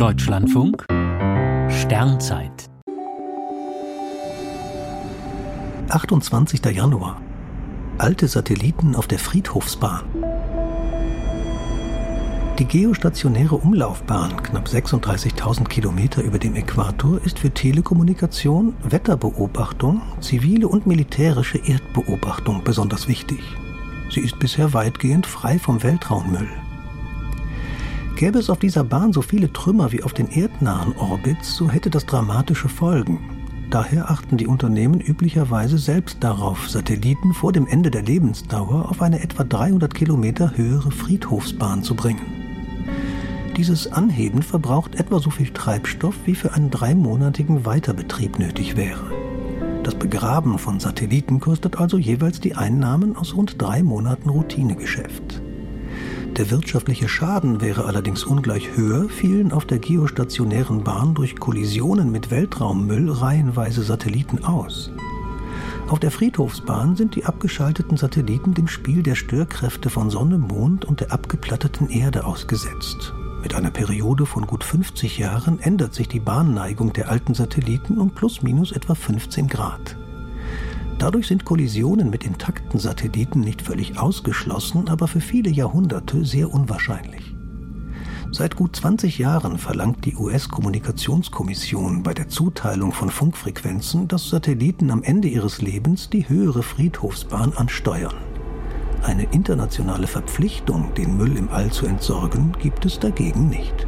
Deutschlandfunk Sternzeit 28. Januar Alte Satelliten auf der Friedhofsbahn Die geostationäre Umlaufbahn, knapp 36.000 Kilometer über dem Äquator, ist für Telekommunikation, Wetterbeobachtung, zivile und militärische Erdbeobachtung besonders wichtig. Sie ist bisher weitgehend frei vom Weltraummüll. Gäbe es auf dieser Bahn so viele Trümmer wie auf den erdnahen Orbits, so hätte das dramatische Folgen. Daher achten die Unternehmen üblicherweise selbst darauf, Satelliten vor dem Ende der Lebensdauer auf eine etwa 300 Kilometer höhere Friedhofsbahn zu bringen. Dieses Anheben verbraucht etwa so viel Treibstoff, wie für einen dreimonatigen Weiterbetrieb nötig wäre. Das Begraben von Satelliten kostet also jeweils die Einnahmen aus rund drei Monaten Routinegeschäft. Der wirtschaftliche Schaden wäre allerdings ungleich höher, fielen auf der geostationären Bahn durch Kollisionen mit Weltraummüll reihenweise Satelliten aus. Auf der Friedhofsbahn sind die abgeschalteten Satelliten dem Spiel der Störkräfte von Sonne, Mond und der abgeplatteten Erde ausgesetzt. Mit einer Periode von gut 50 Jahren ändert sich die Bahnneigung der alten Satelliten um plus minus etwa 15 Grad. Dadurch sind Kollisionen mit intakten Satelliten nicht völlig ausgeschlossen, aber für viele Jahrhunderte sehr unwahrscheinlich. Seit gut 20 Jahren verlangt die US-Kommunikationskommission bei der Zuteilung von Funkfrequenzen, dass Satelliten am Ende ihres Lebens die höhere Friedhofsbahn ansteuern. Eine internationale Verpflichtung, den Müll im All zu entsorgen, gibt es dagegen nicht.